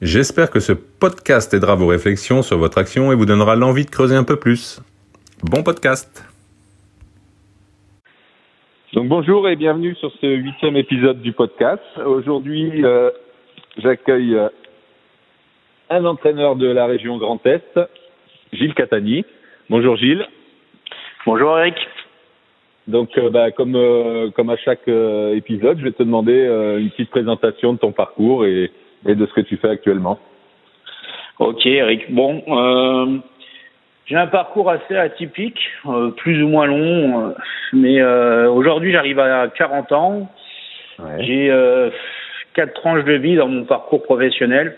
J'espère que ce podcast aidera vos réflexions sur votre action et vous donnera l'envie de creuser un peu plus. Bon podcast Donc bonjour et bienvenue sur ce huitième épisode du podcast. Aujourd'hui, euh, j'accueille euh, un entraîneur de la région Grand Est, Gilles Catani. Bonjour Gilles. Bonjour Eric. Donc, euh, bah, comme comme à chaque épisode, je vais te demander une petite présentation de ton parcours et et de ce que tu fais actuellement. Ok, Eric. Bon, euh, j'ai un parcours assez atypique, euh, plus ou moins long, euh, mais euh, aujourd'hui j'arrive à 40 ans. Ouais. J'ai quatre tranches de vie dans mon parcours professionnel.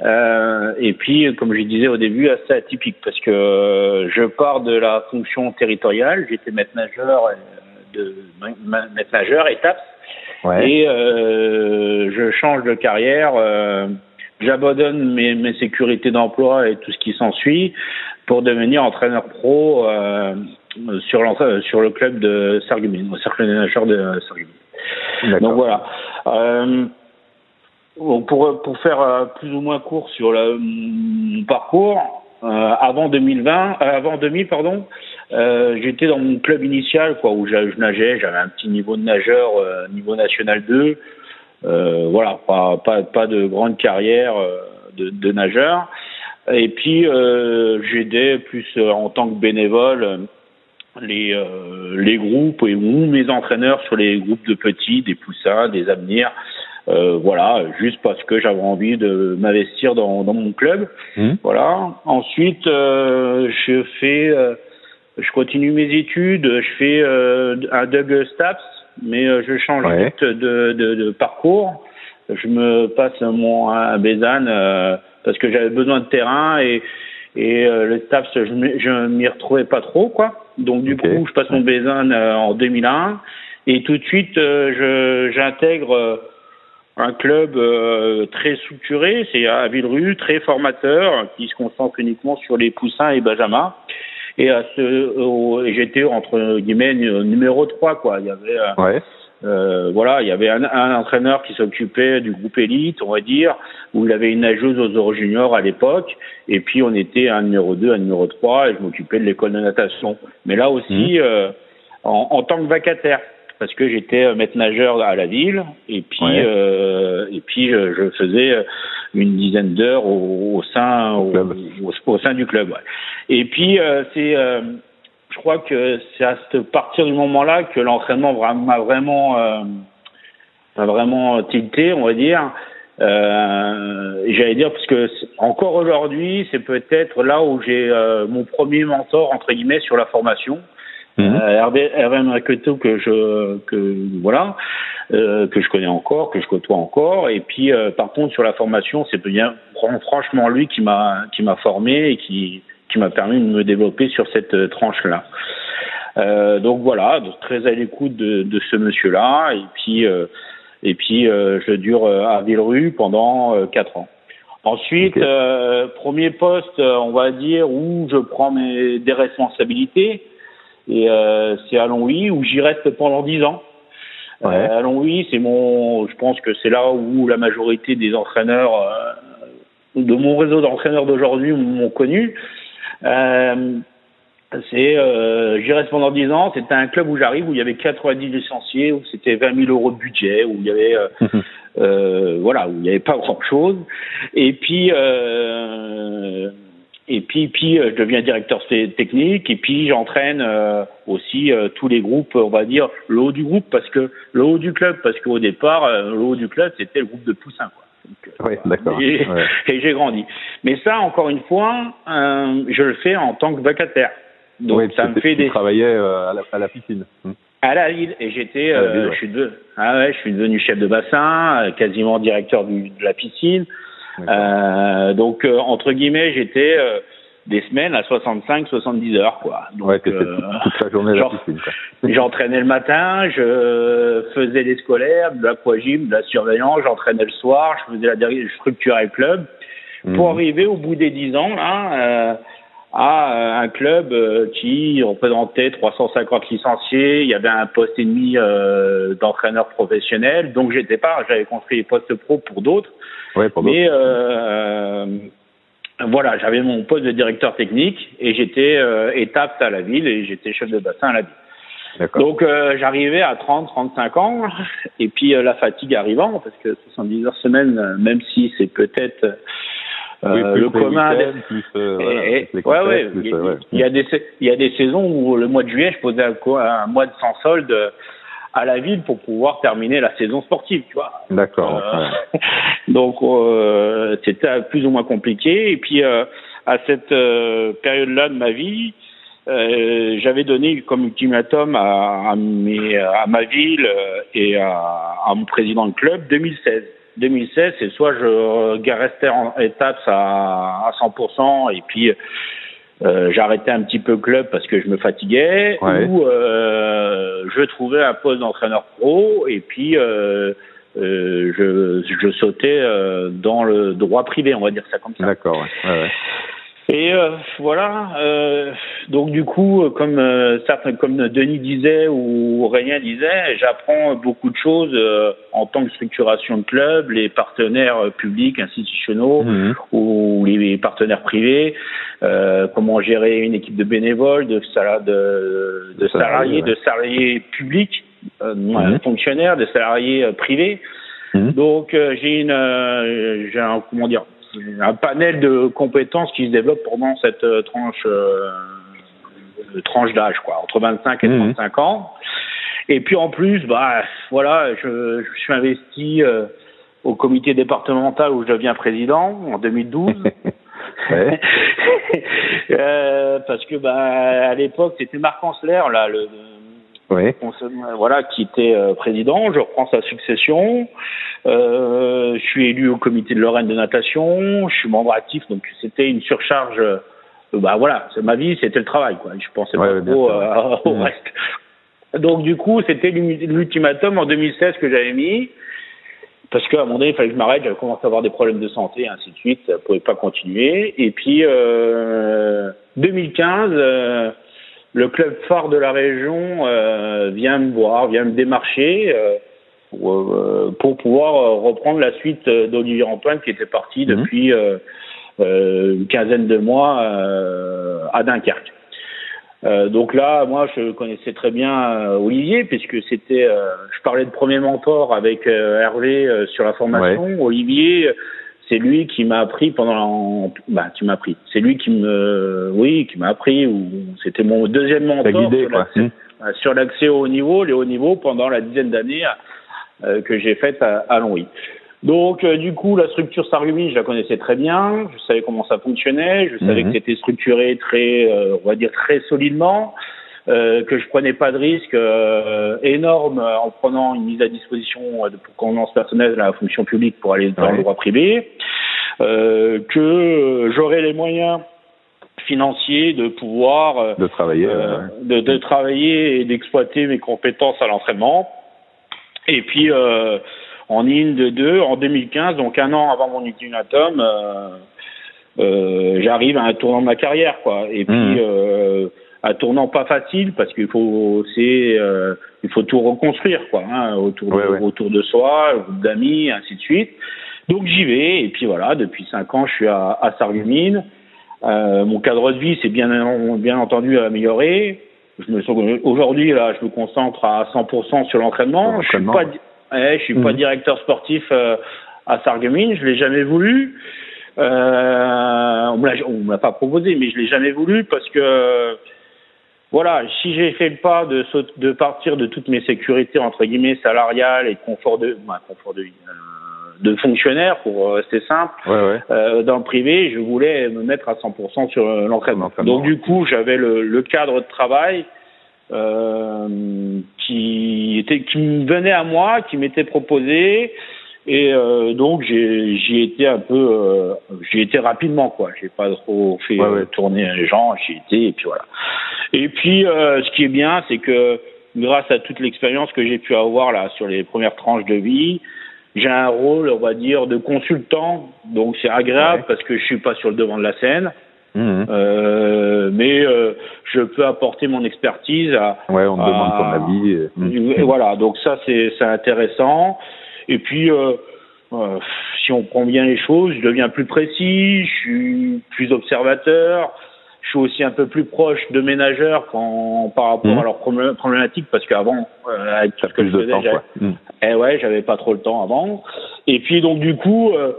et puis, comme je disais au début, assez atypique parce que je pars de la fonction territoriale. J'étais maître nageur, de maître nageur, étape Ouais. Et euh, je change de carrière, euh, j'abandonne mes, mes sécurités d'emploi et tout ce qui s'ensuit pour devenir entraîneur pro euh, sur, sur le club de Sarreguemines, au cercle des nageurs de Sarreguemines. Donc voilà. Euh, pour, pour faire euh, plus ou moins court sur le, mon parcours, euh, avant 2020, euh, avant 2000 pardon, euh, j'étais dans mon club initial quoi où je, je nageais, j'avais un petit niveau de nageur, niveau national 2. voilà, pas, pas pas de grande carrière de, de nageur. Et puis j'aidais plus en tant que bénévole les les groupes et ou mes entraîneurs sur les groupes de petits, des poussins, des avenirs. Euh, voilà, juste parce que j'avais envie de m'investir dans, dans mon club. Mmh. Voilà. Ensuite, euh, je fais, euh, je continue mes études, je fais euh, un Doug Staps, mais euh, je change ouais. de, de, de, parcours. Je me passe mon à Bézanne parce que j'avais besoin de terrain et et le Staps, je m'y retrouvais pas trop quoi. Donc du okay. coup, je passe mon Bézanne en 2001 et tout de suite, je j'intègre un club euh, très structuré, c'est à Villerue, très formateur, qui se concentre uniquement sur les poussins et benjamins. Et à ce, euh, j'étais entre guillemets numéro 3, quoi. Il y avait, euh, ouais. euh, voilà, il y avait un, un entraîneur qui s'occupait du groupe élite, on va dire, où il avait une nageuse aux Euro Juniors à l'époque, et puis on était un numéro 2, un numéro 3, et je m'occupais de l'école de natation. Mais là aussi, mmh. en, en tant que vacataire parce que j'étais euh, maître nageur à la ville et puis ouais. euh, et puis je, je, faisais une dizaine d'heures au, au, sein au, au, au, sein du club. Ouais. Et puis euh, c'est euh, je crois que c'est à partir du moment-là que l'entraînement m'a vraiment euh, m'a vraiment tilté, on va dire. Euh, J'allais dire parce que encore aujourd'hui, c'est peut-être là où j'ai mon premier mentor entre guillemets sur la formation. Mmh. Euh, Hervé, que je que voilà euh, que je connais encore, que je côtoie encore. Et puis euh, par contre sur la formation, c'est bien franchement lui qui m'a qui m'a formé et qui qui m'a permis de me développer sur cette euh, tranche là. Euh, donc voilà, donc très à l'écoute de, de ce monsieur-là. Et puis euh, et puis je dure à Villerue pendant quatre ans. Ensuite, okay. premier poste, on va dire où je prends mes des responsabilités. Et euh, c'est à Longwy où j'y reste pendant dix ans. Ouais. Euh, à Longwy, c'est mon, je pense que c'est là où la majorité des entraîneurs euh, de mon réseau d'entraîneurs d'aujourd'hui m'ont connu. Euh, c'est, euh, j'y reste pendant 10 ans. C'était un club où j'arrive où il y avait 90 licenciés, où c'était 20 000 euros de budget, où il y avait, euh, euh, voilà, où il n'y avait pas grand chose. Et puis, euh, et puis, puis euh, je deviens directeur technique et puis j'entraîne euh, aussi euh, tous les groupes, on va dire le haut du groupe parce que le haut du club parce qu'au départ le haut du club c'était le groupe de poussins quoi. Donc, oui, d'accord. Et, ouais. et j'ai grandi. Mais ça, encore une fois, je le fais en tant que vacataire. Donc oui, ça me fait des. travaillais à la, à la piscine. Hum. À la ville. Et j'étais, je suis devenu, ah ouais, je suis devenu chef de bassin, quasiment directeur du, de la piscine. Donc entre guillemets, j'étais des semaines à 65, 70 heures, quoi. Donc, ouais, toute, la journée J'entraînais le matin, je faisais des scolaires, de l'aquagym, de la surveillance, j'entraînais le soir, je faisais la je structurais le club, pour mhm. arriver au bout des 10 ans, là, euh, à euh, un club euh, qui représentait 350 licenciés, il y avait un poste et demi euh, d'entraîneur professionnel, donc j'étais pas, j'avais construit les postes pro pour d'autres, ouais, mais euh, voilà, j'avais mon poste de directeur technique et j'étais euh, étape à la ville et j'étais chef de bassin à la ville. Donc euh, j'arrivais à 30, 35 ans et puis euh, la fatigue arrivant parce que 70 heures semaine, même si c'est peut-être le commun. Plus, ouais, ouais, il, y a des il y a des saisons où le mois de juillet je posais un, mois de sans solde à la ville pour pouvoir terminer la saison sportive, tu vois. D'accord. Euh, donc euh, c'était plus ou moins compliqué. Et puis euh, à cette période-là de ma vie, j'avais donné comme ultimatum à, à, mes, à ma ville et à, à, mon président de club 2016. 2016, c'est soit je restais en étape à, à 100% et puis euh, j'arrêtais un petit peu le club parce que je me fatiguais ou euh, je trouvais un poste d'entraîneur pro et puis euh, je, je sautais dans le droit privé, on va dire ça comme ça. D'accord. Ouais. Ouais, et euh, voilà, euh, donc du coup, comme euh, certains, comme Denis disait ou Aurélien disait, j'apprends beaucoup de choses euh, en tant que structuration de club, les partenaires publics, institutionnels mhm. ou les partenaires privés, comment gérer une équipe de bénévoles, de, de, de salariés, de salariés publics, mmh. fonctionnaires, de salariés privés. Mhm. Donc j'ai une, j'ai un, comment dire, un panel de compétences qui se développe pendant cette euh, tranche euh, tranche d'âge, quoi, entre 25 et 35 mhm. ans. Et puis en plus, bah voilà, je, je suis investi euh, au comité départemental où je deviens président en 2012. euh, parce que bah à l'époque c'était Marc Ancelaire là le oui. voilà, qui était euh, président. Je reprends sa succession. Euh, je suis élu au comité de Lorraine de natation. Je suis membre actif, donc c'était une surcharge. Euh, bah voilà, ma vie, c'était le travail. Quoi. Je pensais pas trop euh, au mmh. reste. Donc du coup, c'était l'ultimatum en 2016 que j'avais mis. Parce qu'à un moment donné, il fallait que je m'arrête, j'avais commencé à avoir des problèmes de santé, et ainsi de suite, ça ne pouvait pas continuer. Et puis, euh, 2015, le club phare de la région euh, vient me voir, vient me démarcher euh, pour, euh, pour, pouvoir reprendre la suite d'Olivier Antoine qui était parti mhm. depuis une quinzaine de mois à Dunkerque. donc là, moi, je connaissais très bien Olivier puisque c'était, je parlais de premier mentor avec Hervé sur la formation. Olivier, c'est lui qui m'a appris pendant bah tu m'as appris. C'est lui qui me oui qui m'a appris ou c'était mon deuxième mentor hmm. sur l'accès au haut niveau les hauts niveaux pendant la dizaine d'années euh, que j'ai faite à, à Longwy. Donc euh, du coup la structure Sargumi je la connaissais très bien. Je savais comment ça fonctionnait. Je savais hmm. que c'était structuré très euh, on va dire très solidement euh, que je prenais pas de risque euh, énorme en prenant une mise à disposition de pour convenance personnelle de la fonction publique pour aller dans le droit privé, euh, que j'aurais les moyens financiers de pouvoir de travailler, de, de, travailler et d'exploiter mes compétences à l'entraînement. Et puis en ligne de deux, en 2015, donc un an avant mon ultimatum, j'arrive à un tournant de ma carrière, quoi. Et puis mmh un tournant pas facile parce qu'il faut c'est euh, il faut tout reconstruire quoi hein, autour de, autour de soi groupe d'amis ainsi de suite. Donc j'y vais et puis voilà depuis cinq ans je suis à, à euh, mon cadre de vie s'est bien bien entendu amélioré. Je me aujourd'hui là je me concentre à 100% sur l'entraînement. Je suis pas je suis pas directeur sportif euh, à Sarreguemines. Je l'ai jamais voulu. Euh, on me l'a pas proposé mais je l'ai jamais voulu parce que voilà, si j'ai fait le pas de, de partir de toutes mes sécurités entre guillemets salariales et de confort de, bah, confort de vie, euh, de fonctionnaire pour rester simple, Euh, dans le privé, je voulais me mettre à 100% sur euh, l'entraînement. Donc du coup, j'avais le, le, cadre de travail qui était qui me venait à moi, qui m'était proposé. Et donc j'ai j'y étais un peu j'y étais rapidement quoi. J'ai pas trop fait tourner les gens, j'y étais et puis voilà. Et puis ce qui est bien c'est que grâce à toute l'expérience que j'ai pu avoir là sur les premières tranches de vie, j'ai un rôle, on va dire, de consultant. Donc c'est agréable parce que je suis pas sur le devant de la scène. Mmh. Euh, mais euh, je peux apporter mon expertise à. Ouais, on me demande ton avis. Mmh. Et voilà, donc ça c'est c'est intéressant. Et puis euh, euh, si on prend bien les choses, je deviens plus précis, je suis plus observateur je suis aussi un peu plus proche de mes nageurs quand, par rapport mmh. à leurs problématiques parce qu'avant, euh, avec tout ce que je faisais, mmh. eh ouais, j'avais pas trop le temps avant. Et puis donc du coup, euh,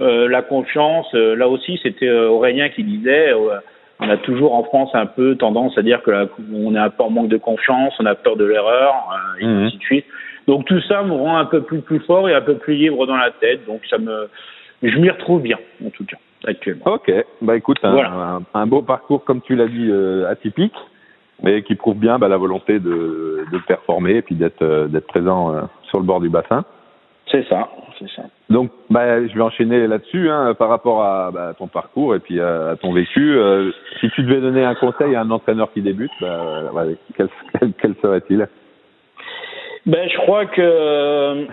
euh, la confiance, euh, là aussi, c'était euh, Aurélien qui disait, on a toujours en France un peu tendance à dire que là, on est un peu en manque de confiance, on a peur de l'erreur, et mmh. ainsi de suite. Donc tout ça me rend un peu plus plus fort et un peu plus libre dans la tête. Donc ça me, je m'y retrouve bien en tout cas actuellement. Ok, bah écoute, un, un, beau parcours comme tu l'as dit euh, atypique, mais qui prouve bien bah, la volonté de, de performer et puis d'être euh, d'être présent euh, sur le bord du bassin. C'est ça, c'est ça. Donc, bah, je vais enchaîner là-dessus hein, par rapport à, bah, ton parcours et puis à, ton vécu. si tu devais donner un conseil à un entraîneur qui débute, bah, quel, quel, serait-il? Ben, je crois que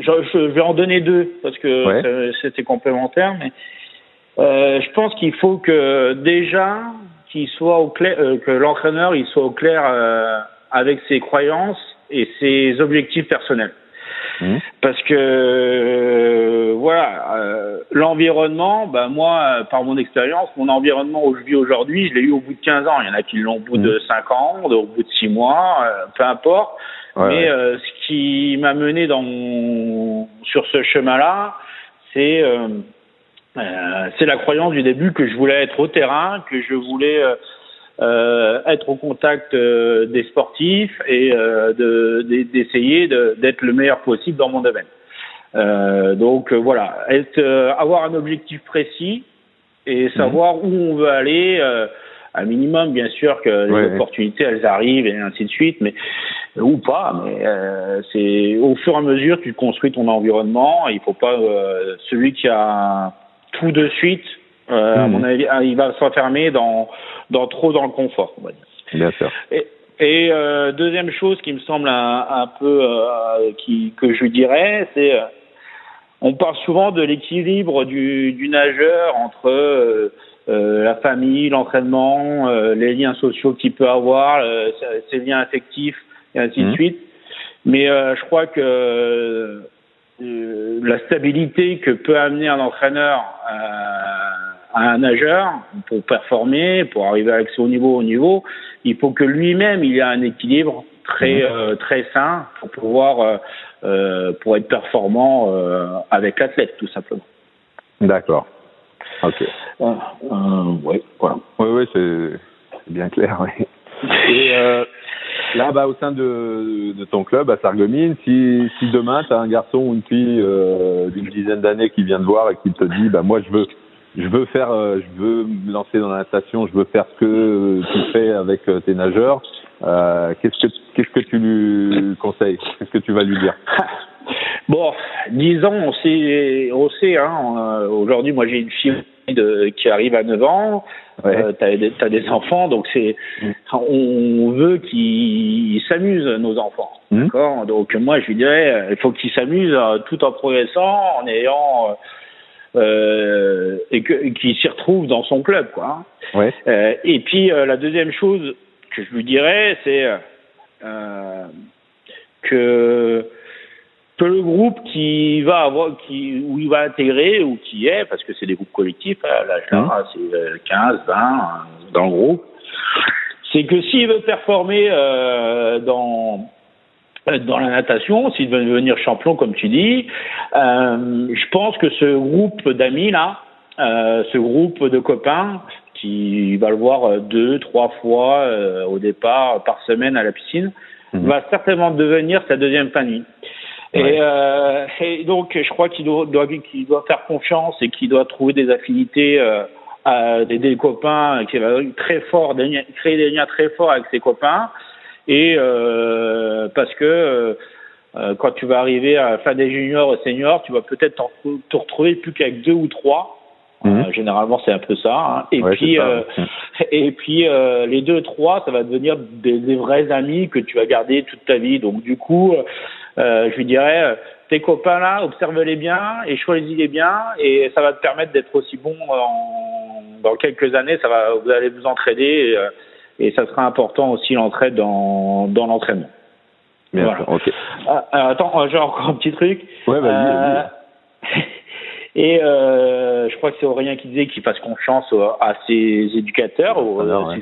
je, vais en donner deux parce que c'était complémentaire, mais euh, je pense qu'il faut que déjà qu'il soit au clair, euh, que l'entraîneur il soit au clair euh, avec ses croyances et ses objectifs personnels. Mmh. Parce que euh, voilà, euh, l'environnement, ben moi, par mon expérience, mon environnement où je vis aujourd'hui, je l'ai eu au bout de 15 ans. Il y en a qui l'ont au bout mmh. de 5 ans, au bout de 6 mois, peu importe. Mais euh, ce qui m'a mené dans sur ce chemin-là, c'est euh, euh, c'est la croyance du début que je voulais être au terrain, que je voulais euh, être au contact des sportifs et d'essayer d'être le meilleur possible dans mon domaine. donc voilà, être, avoir un objectif précis et mhm. savoir où on veut aller un minimum, bien sûr que les opportunités elles arrivent et ainsi de suite, mais ou pas, mais euh, c'est au fur et à mesure tu construis ton environnement. Il faut pas euh, celui qui a tout de suite, euh, à hmm. mon avis, il va s'enfermer dans dans trop dans le confort. On va dire. Bien sûr. Et, et deuxième chose qui me semble un, un peu qui que je dirais, c'est on parle souvent de l'équilibre du, du nageur entre euh, la famille, l'entraînement, euh, les liens sociaux qu'il peut avoir, ses liens affectifs et ainsi de mmh. suite. Mais euh, je crois que euh, la stabilité que peut amener un entraîneur euh, à un nageur pour performer, pour arriver avec son niveau au niveau, il faut que lui-même il ait un équilibre très mmh. très sain pour pouvoir pour être performant avec l'athlète tout simplement. D'accord. Ok. Euh, ouais, voilà. Oui, oui, c'est bien clair. Oui. Et Là, bah, au sein de, de ton club à Sarreguemines, si, si demain tu as un garçon ou une fille euh, d'une dizaine d'années qui vient te voir et qui te dit, bah moi je veux, je veux faire, euh, je veux me lancer dans la natation, je veux faire ce que tu fais avec euh, tes nageurs, euh, qu'est-ce que qu'est-ce que tu lui conseilles? Qu'est-ce que tu vas lui dire? Bon, disons, on sait, on sait. Hein, Aujourd'hui, moi, j'ai une fille de, qui arrive à 9 ans. Ouais. Euh, t'as des, as des enfants, donc c'est, mm. on veut qu'ils s'amusent nos enfants, mm. d'accord? Donc moi je lui dirais, euh, il faut qu'ils s'amusent euh, tout en progressant, en ayant euh, et qu'ils s'y retrouvent dans son club, quoi. Ouais. Euh, et puis la deuxième chose que je lui dirais, c'est que que le groupe qui va avoir, qui, où il va intégrer ou qui est, parce que c'est des groupes collectifs, à l'âge là, mmh. c'est 15, 20 euh, dans le groupe, c'est que s'il veut performer euh, dans dans la natation, s'il veut devenir champion, comme tu dis, euh, je pense que ce groupe d'amis là, euh, ce groupe de copains qui va le voir deux, trois fois euh, au départ par semaine à la piscine, mmh. va certainement devenir sa deuxième famille. Et, euh, et, donc, je crois qu'il doit, doit, doit, faire confiance et qu'il doit trouver des affinités euh, à des, copains, qui va très fort, créer des liens très forts avec ses copains, et parce que quand tu vas arriver à la fin des juniors et seniors, tu vas peut-être te retrouver plus qu'avec deux ou trois Mhm. Euh, généralement, c'est un peu ça. Hein. Et, puis, euh, et puis, euh, les deux, trois, ça va devenir des, des, vrais amis que tu vas garder toute ta vie. Donc, du coup, je lui dirais, tes copains là, observe-les bien et choisis-les bien, et ça va te permettre d'être aussi bon en, dans quelques années. Ça va, vous allez vous entraider, et, et ça sera important aussi l'entraide dans, dans l'entraînement. Voilà. ok. Ah, attends, j'ai encore un petit truc. Ouais, vas-y. Et euh, je crois que c'est Aurélien qui disait qu'il fasse confiance à ses éducateurs, aux, ah,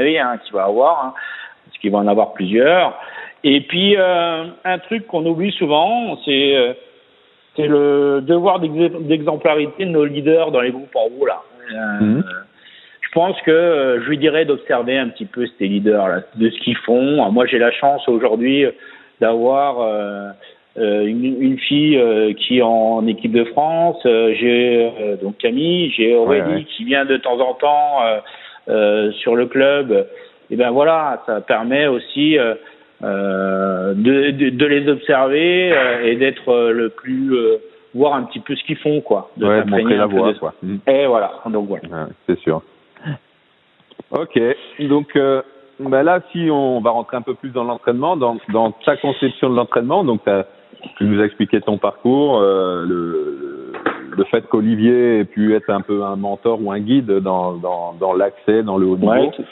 oui, hein, qu'il va avoir, hein, parce qu'il va en avoir plusieurs. Et puis euh, un truc qu'on oublie souvent, c'est euh, le devoir d'exemplarité de nos leaders dans les groupes en haut là. Euh, mhm. Je pense que je lui dirais d'observer un petit peu ces leaders là, de ce qu'ils font. Moi, j'ai la chance aujourd'hui d'avoir euh, une, une, fille euh, qui est en équipe de France, euh, j'ai donc Camille, j'ai Aurélie qui vient de temps en temps sur le club. Et ben voilà, ça permet aussi de, de, de, les observer et d'être le plus voir un petit peu ce qu'ils font quoi. De ouais, montrer la voie quoi. Et voilà, donc voilà. c'est sûr. Ok, donc ben là, si on va rentrer un peu plus dans l'entraînement, dans, dans ta conception de l'entraînement, donc tu nous as expliqué ton parcours, euh, le, le fait qu'Olivier ait pu être un peu un mentor ou un guide dans, dans, dans l'accès, dans le haut niveau. euh,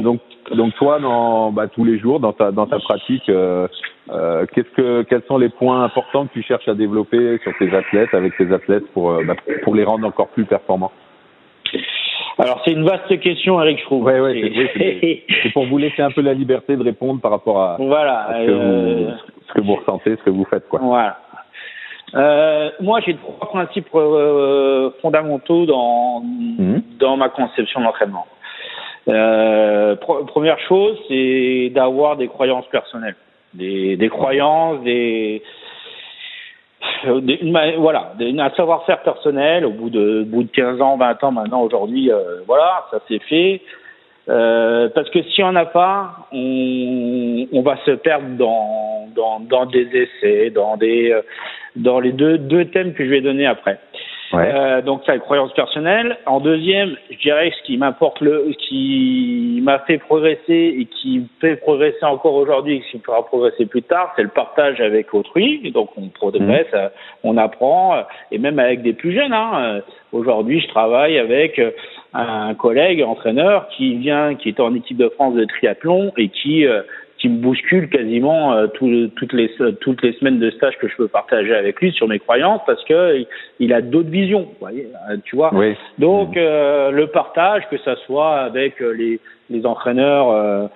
donc, donc toi, dans bah, tous les jours, dans ta dans ta pratique, euh, euh, qu'est-ce que quels sont les points importants que tu cherches à développer sur tes athlètes, avec tes athlètes, pour euh, bah, pour les rendre encore plus performants? Alors c'est une vaste question, Eric, je trouve. Ouais, ouais, c'est pour vous laisser un peu la liberté de répondre par rapport à, voilà, ce, que vous, euh, ce, que vous, ressentez, ce que vous faites, quoi. Voilà. Euh, moi, j'ai trois principes euh, fondamentaux dans mhm. dans ma conception de Euh, première chose, c'est d'avoir des croyances personnelles, des, des croyances, des euh, voilà, un savoir-faire personnel au bout de, bout de 15 ans, 20 ans maintenant, aujourd'hui, euh, voilà, ça c'est fait. Euh, parce que si on n'a pas, on, on, va se perdre dans, dans, dans des essais, dans des, euh, dans les deux, deux thèmes que je vais donner après. Euh, donc ça, croyance personnelle. En deuxième, je dirais ce qui m'apporte le, ce qui m'a fait progresser et qui fait progresser encore aujourd'hui et qui me fera progresser plus tard, c'est le partage avec autrui. donc on progresse, mmh. on apprend, et même avec des plus jeunes. Hein. Aujourd'hui, je travaille avec un collègue entraîneur qui vient, qui est en équipe de France de triathlon et qui euh, qui me bouscule quasiment euh, toutes les toutes les semaines de stage que je peux partager avec lui sur mes croyances parce que il a d'autres visions, voyez, euh, tu vois. Donc euh, le partage, que ça soit avec les les entraîneurs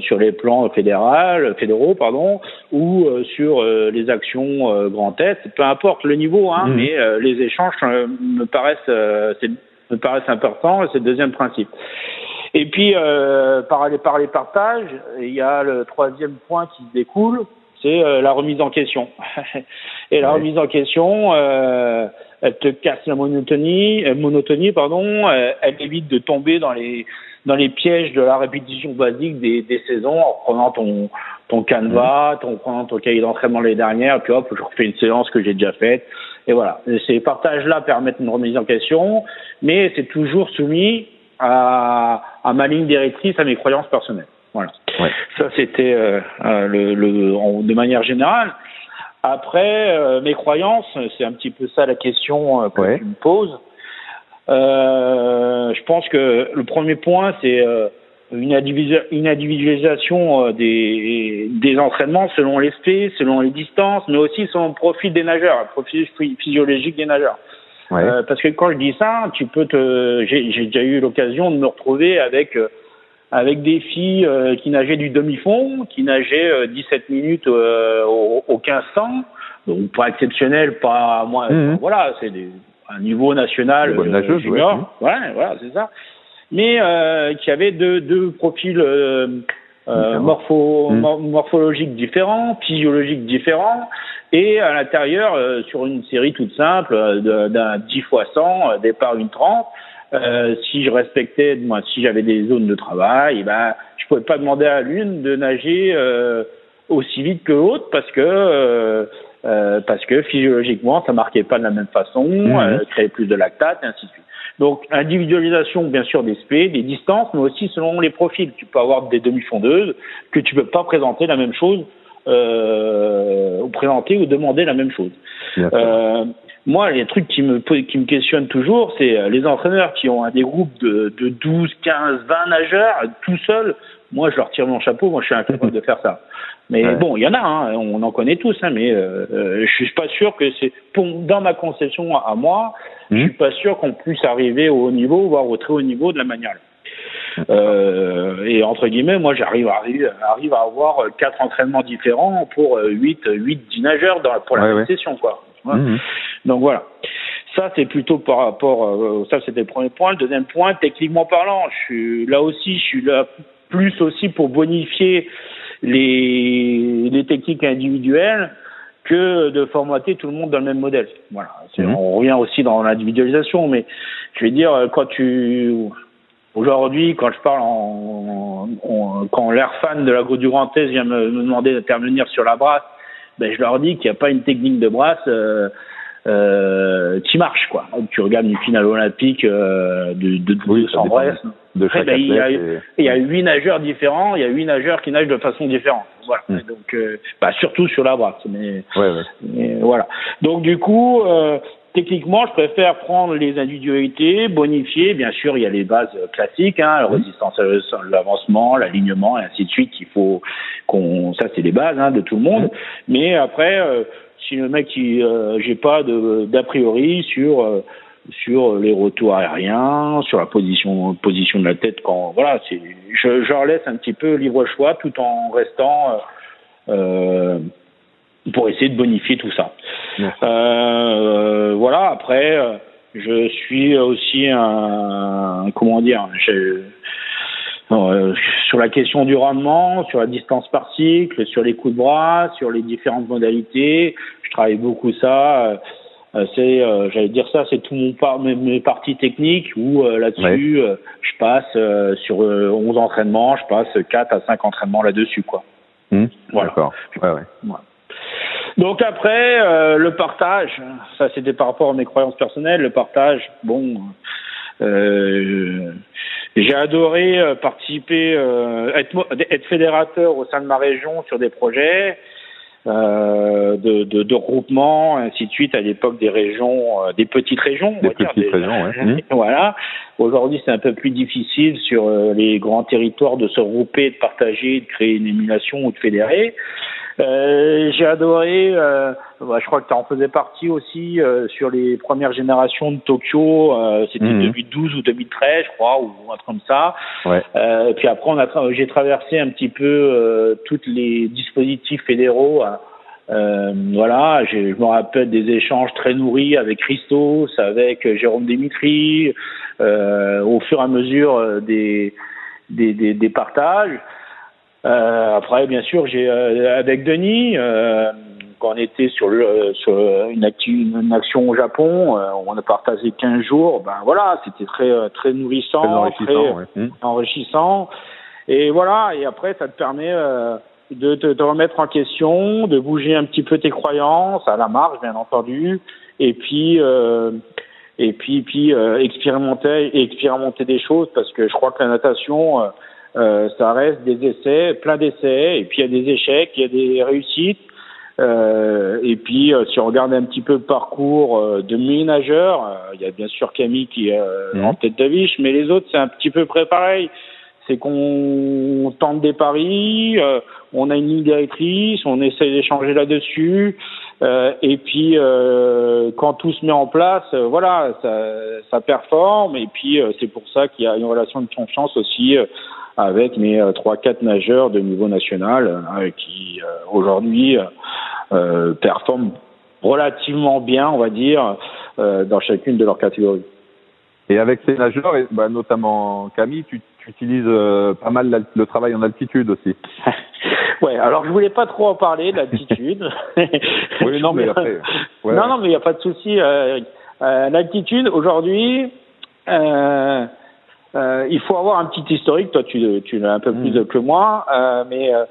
sur les plans fédéral, fédéraux, pardon, ou sur les actions Grand Est, peu importe le niveau, hein, mmh. mais les échanges me paraissent me paraissent importants. C'est le deuxième principe. Et puis, euh, par, les, par les partages, il y a le troisième point qui découle, c'est euh, la remise en question. Et la remise en question, euh, elle te casse la monotonie, euh, monotonie pardon, elle évite de tomber dans les dans les pièges de la répétition basique des, des saisons en prenant ton ton canevas, en prenant ton cahier d'entraînement les dernières, puis hop, je refais une séance que j'ai déjà faite. Et voilà, ces partages-là permettent une remise en question, mais c'est toujours soumis à, à ma ligne directrice, à mes croyances personnelles. Voilà. Ça, c'était euh, euh, le, de manière générale. Après, euh, mes croyances, c'est un petit peu ça la question que tu me poses. je pense que le premier point, c'est une, individualisation des, des entraînements selon les selon les distances, mais aussi selon le profil des nageurs, le profil physiologique des nageurs. Euh, parce que quand je dis ça, tu peux te, j'ai déjà eu l'occasion de me retrouver avec euh, avec des filles euh, qui nageaient du demi-fond, qui nageaient 17 minutes au, au 1500, donc pas exceptionnel, pas moi, mhm. voilà, c'est un niveau national junior, ouais, voilà, c'est ça, mais qui avait deux, deux profils morpho, mhm. morphologiques différents, physiologiques différents, et à l'intérieur, euh, sur une série toute simple euh, d'un 10 fois 100, euh, départ une 30, euh, si je respectais, moi, si j'avais des zones de travail, eh ben, je pouvais pas demander à l'une de nager euh, aussi vite que l'autre parce que euh, euh, parce que physiologiquement, ça marquait pas de la même façon, mmh. euh, créait plus de lactate, et ainsi de suite. Donc, individualisation, bien sûr, des SP, des distances, mais aussi selon les profils. Tu peux avoir des demi-fondeuses que tu peux pas présenter la même chose, euh, ou présenter ou demander la même chose. Euh, moi, les trucs qui me, qui me questionnent toujours, c'est euh, les entraîneurs qui ont des groupes de, de 12, 15, 20 nageurs tout seuls. Moi, je leur tire mon chapeau. Moi, je suis incapable de faire ça. Mais bon, il y en a, hein, on en connaît tous, hein, mais euh, euh, je suis pas sûr que c'est dans ma conception à, moi, je hmm. suis pas sûr qu'on puisse arriver au haut niveau, voire au très haut niveau de la manière. Euh, et entre guillemets, moi, j'arrive à, arrive à avoir quatre entraînements différents pour 8, 8 10 nageurs dans, pour la même session, quoi. Hmm. Donc voilà. Ça, c'est plutôt par rapport. Euh, ça, c'était le premier point. Le deuxième point, techniquement parlant, je suis là aussi, je suis là plus aussi pour bonifier les, les techniques individuelles que de formater tout le monde dans le même modèle. Voilà. Mhm. On revient aussi dans l'individualisation, mais je vais dire, quand tu Aujourd'hui, quand je parle en, quand l'air fan de la du Grand Est vient me, me demander d'intervenir sur la brasse, ben je leur dis qu'il n'y a pas une technique de brasse euh, euh, qui marche quoi. Tu regardes une finale olympique euh, de de, de, sans Brest. De chaque ben, il, y a, il y a huit nageurs différents, il y a huit nageurs qui nagent de façon différente. Voilà. Hmm. Donc, euh, bah, surtout sur la brasse. Mais, ouais, ouais. mais voilà. Donc du coup, euh, techniquement, je préfère prendre les individualités, bonifier. Bien sûr, il y a les bases classiques, hein, la résistance à l'avancement, l'alignement, et ainsi de suite. Il faut qu'on, ça c'est les bases hein, de tout le monde. Mais après, euh, si le mec, euh, j'ai pas d'a priori sur euh, sur les retours aériens, sur la position position de la tête quand voilà, c'est je, je leur laisse un petit peu libre choix tout en restant euh, pour essayer de bonifier tout ça. Euh, voilà. Après, je suis aussi un comment dire, euh, sur la question du rendement, sur la distance par cycle, sur les coups de bras, sur les différentes modalités. Je travaille beaucoup ça. Euh, euh, c'est, j'allais dire ça, c'est tout mon par mes, parties techniques où là-dessus, je passe sur 11 entraînements, je passe 4 à 5 entraînements là-dessus, quoi. Mmh, voilà. D'accord. Ouais, ouais. Donc après, le partage, ça c'était par rapport à mes croyances personnelles. Le partage, bon, euh, j'ai adoré euh, participer, euh, être, être, fédérateur au sein de ma région sur des projets euh, de, de, de regroupement, ainsi de suite, à l'époque des régions, euh, des petites régions. Des petites dire, régions, ouais. Mmh. Voilà. Aujourd'hui, c'est un peu plus difficile sur les grands territoires de se regrouper, de partager, de créer une émulation ou de fédérer. Euh, j'ai adoré, euh, bah, je crois que tu en faisais partie aussi euh, sur les premières générations de Tokyo, euh, c'était 2012 mhm. ou 2013 je crois, ou un truc comme ça. Ouais. et puis après, on a j'ai traversé un petit peu tous les dispositifs fédéraux. voilà, je me rappelle des échanges très nourris avec Christos, avec Jérôme Dimitri, au fur et à mesure des, des, des, des partages. Euh, après, bien sûr, j'ai euh, avec Denis, euh, quand on était sur, le, sur une, une, action au Japon, euh, on a partagé 15 jours. Ben voilà, c'était très très nourrissant, très enrichissant, très mmh. enrichissant. Et voilà, et après, ça te permet de te remettre en question, de bouger un petit peu tes croyances à la marge, bien entendu, et puis et puis puis expérimenter expérimenter des choses parce que je crois que la natation euh, ça reste des essais, plein d'essais, et puis il y a des échecs, il y a des réussites. Euh, et puis, euh, si on regarde un petit peu le parcours euh, de mes nageurs, il y a bien sûr Camille qui est mmh. en tête d'affiche, mais les autres, c'est un petit peu près pareil. C'est qu'on tente des paris, on a une ligne directrice, on essaie d'échanger là-dessus, et puis quand tout se met en place, voilà, ça, ça performe, et puis c'est pour ça qu'il y a une relation de confiance aussi avec mes euh, trois quatre nageurs de niveau national euh, qui euh, aujourd'hui performent relativement bien, on va dire, dans chacune de leurs catégories. Et avec ces nageurs, et bah, notamment Camille, tu, tu utilises pas mal le travail en altitude aussi. ouais, alors je voulais pas trop en parler l'altitude. oui, non, mais après. Ouais. Non, non, mais il n'y a pas de souci. Euh, l'altitude aujourd'hui, euh, euh, il faut avoir un petit historique. Toi, tu, tu l'as un peu plus mm. que moi, euh, mais euh,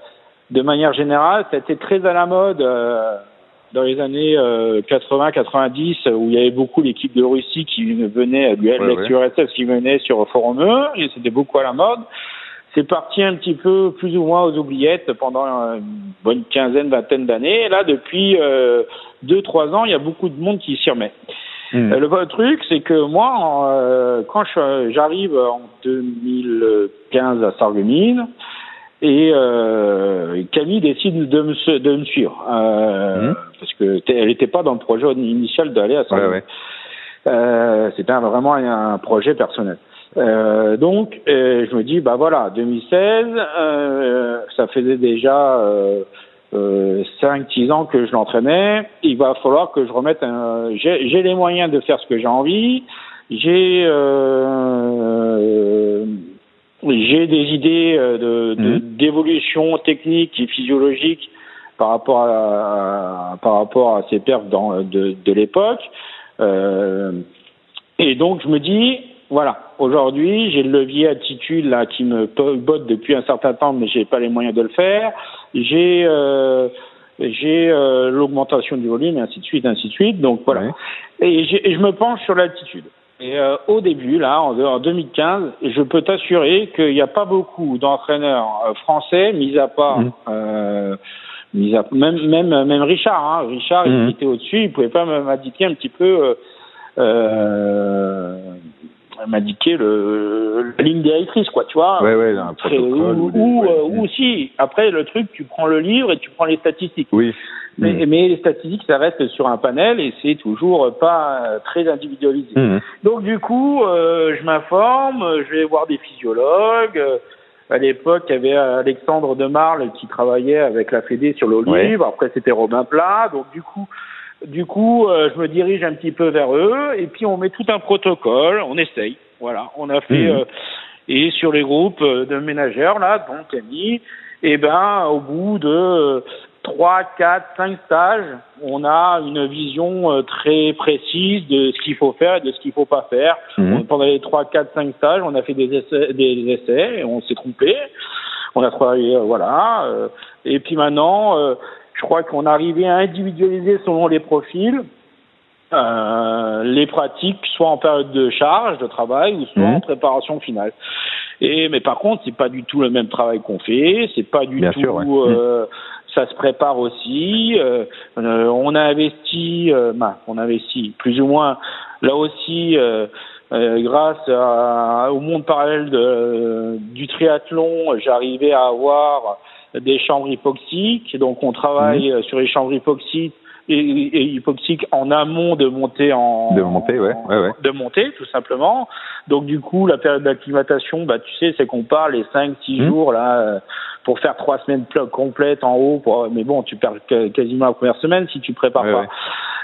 de manière générale, ça a été très à la mode euh, dans les années 80-90, où il y avait beaucoup l'équipe de Russie qui venait, l'ex-URSS qui venait sur Forum E, et c'était beaucoup à la mode. C'est parti un petit peu plus ou moins aux oubliettes pendant une bonne quinzaine, vingtaine d'années. Et là, depuis deux, trois ans, il y a beaucoup de monde qui s'y remet. Hmm. Euh, le truc, c'est que moi, euh, quand j'arrive en 2015 à Sarreguemines, et euh, Camille décide de me, de me suivre euh, hmm. parce que elle n'était pas dans le projet initial d'aller à Sarreguemines. Ouais, euh, C'était vraiment un, projet personnel. Euh, donc, je me dis, bah voilà, 2016, ça faisait déjà euh, 5-6 ans que je l'entraînais, il va falloir que je remette un... J'ai les moyens de faire ce que j'ai envie, j'ai euh, j'ai des idées euh, de mhm. d'évolution technique et physiologique par rapport à, par rapport à ces perfs dans, de, de l'époque. Euh, et donc je me dis, voilà, aujourd'hui j'ai le levier attitude là qui me botte depuis un certain temps, mais j'ai pas les moyens de le faire j'ai euh, j'ai euh, l'augmentation du volume et ainsi de suite, ainsi de suite. Donc voilà. Et, je me penche sur l'altitude. Et euh, au début, là, en, 2015, je peux t'assurer qu'il n'y a pas beaucoup d'entraîneurs euh, français, mis à part, mmh. euh, mis à, même même même Richard. Hein, Richard, il mmh. était au-dessus, il pouvait pas m'indiquer un petit peu. Euh, m'indiquer le la ligne directrice quoi tu vois ouais, ouais, un ou, ou, euh, ou, si après le truc tu prends le livre et tu prends les statistiques oui mais, mm. mais les statistiques ça reste sur un panel et c'est toujours pas très individualisé mm. donc du coup euh, je m'informe je vais voir des physiologues à l'époque, il y avait Alexandre Demarle qui travaillait avec la Fédé sur le livre. Après, c'était Robin Plat. Donc, du coup, du coup, euh, je me dirige un petit peu vers eux et puis on met tout un protocole, on essaye. Voilà, on a fait mmh. euh, et sur les groupes euh, de ménagères là, donc Camille, et eh ben au bout de trois, quatre, cinq stages, on a une vision très précise de ce qu'il faut faire et de ce qu'il faut pas faire. Mmh. Pendant les trois, quatre, cinq stages, on a fait des essais, des essais et on s'est trompé. On a travaillé, voilà. et puis maintenant je crois qu'on arrivait à individualiser selon les profils euh, les pratiques, soit en période de charge de travail ou soit en mhm. préparation finale. Et mais par contre, c'est pas du tout le même travail qu'on fait, c'est pas du tout. Euh, ça se prépare aussi. Euh, euh on a investi, euh, bah, on a investi plus ou moins là aussi. grâce à, au monde parallèle de, du triathlon, j'arrivais à avoir des chambres hypoxiques. Donc on travaille mhm. sur les chambres hypoxiques et, et hypoxiques en amont de monter en de monter ouais, ouais, ouais. de monter tout simplement. Donc du coup la période d'acclimatation, bah tu sais c'est qu'on part les 5 6 mhm. jours là euh, pour faire trois semaines complètes en haut pour, mais bon tu perds quasiment la première semaine si tu prépares pas.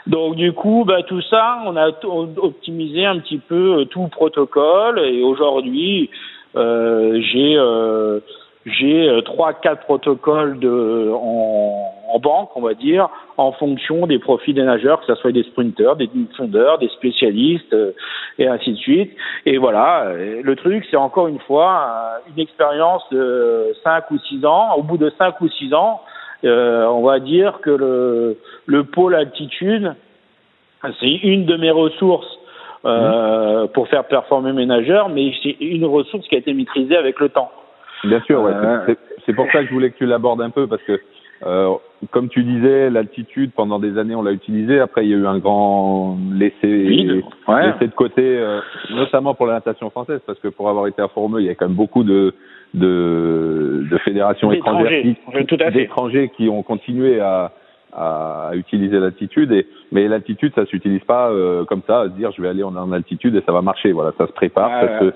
Donc du coup, bah, tout ça, on a optimisé un petit peu euh, tout le protocole et aujourd'hui, euh, j'ai euh, j'ai euh, trois, quatre protocoles de, en, en, banque, on va dire, en fonction des profils des nageurs, que ce soit des sprinteurs, des fondeurs, des spécialistes, euh, et ainsi de suite. Et voilà, le truc, c'est encore une fois euh, une expérience de cinq ou six ans. Au bout de cinq ou six ans, euh, on va dire que le, le pôle altitude, c'est une de mes ressources euh, mmh. pour faire performer mes nageurs, mais c'est une ressource qui a été maîtrisée avec le temps. Bien sûr, ouais. Euh, c'est pour ça que je voulais que tu l'abordes un peu parce que, euh, comme tu disais, l'altitude pendant des années on l'a utilisé. Après, il y a eu un grand laissé, laissé de côté, euh, notamment pour la natation française, parce que pour avoir été à Formeux, il y a quand même beaucoup de de, de fédérations étrangères, d'étrangers qui ont continué à à, utiliser l'altitude. Et mais l'altitude, ça s'utilise pas euh, comme ça, à se dire je vais aller en, altitude et ça va marcher. Voilà, ça se prépare, ça, se,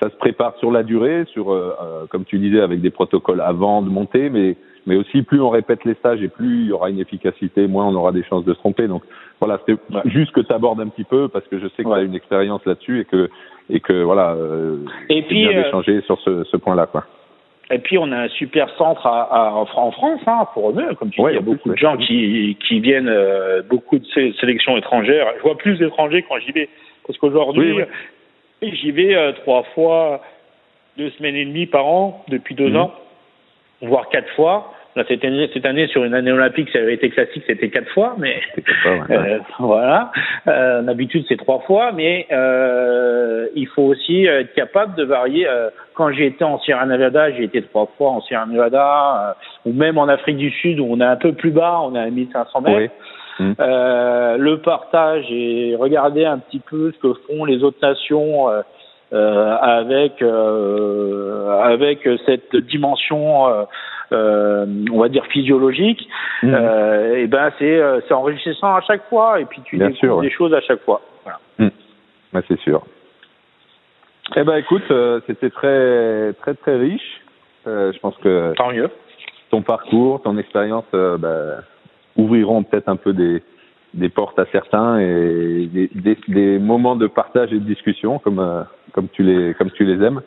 ça, se, prépare sur la durée, sur euh, euh, comme tu disais avec des protocoles avant de monter, mais mais aussi plus on répète les stages et plus il y aura une efficacité, moins on aura des chances de se tromper. Donc voilà, c'était juste que tu abordes un petit peu parce que je sais que tu as une expérience là-dessus et que et que voilà. Euh, et puis bien d'échanger sur ce, ce point-là, quoi. Et puis on a un super centre à, à, en France, hein, pour eux, comme tu dis, il y a beaucoup de gens qui, qui viennent, euh, beaucoup de sélections étrangères. Je vois plus d'étrangers quand j'y vais, parce qu'aujourd'hui, Et j'y vais trois fois, deux semaines et demie par an depuis deux mmh. ans, voire quatre fois cette année, cette année, sur une année olympique, ça avait été classique, c'était quatre fois, mais euh, voilà. Euh, D'habitude, c'est trois fois, mais euh, il faut aussi être capable de varier. Euh, quand j'ai été en Sierra Nevada, j'ai été trois fois en Sierra Nevada, euh, ou même en Afrique du Sud, où on est un peu plus bas, on est à 1500 mètres. Mmh. Euh, le partage et regarder un petit peu ce que font les autres nations euh, avec avec cette dimension euh, on va dire physiologique, mmh. euh, et ben c'est euh, c'est enrichissant à chaque fois, et puis tu Bien découvres des choses à chaque fois. Voilà. Mmh. c'est sûr. Eh ben écoute, euh, c'était très très très riche. Euh, je pense que tant mieux. Ton parcours, ton expérience bah, ouvriront peut-être un peu des des portes à certains et des, des, des, moments de partage et de discussion comme comme tu les comme tu les aimes.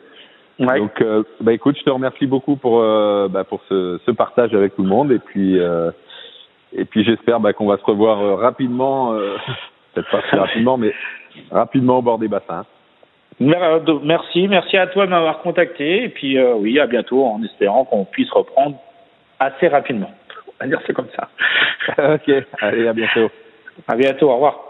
Donc, euh, bah écoute, je te remercie beaucoup pour euh, bah, pour ce, ce, partage avec tout le monde et puis euh, et puis j'espère bah, qu'on va se revoir euh, rapidement, euh, peut-être pas très rapidement, mais rapidement au bord des bassins. Merci, merci à toi de m'avoir contacté et puis oui, à bientôt en espérant qu'on puisse reprendre assez rapidement. On va dire c'est comme ça. ok, allez, à bientôt. À bientôt, au revoir.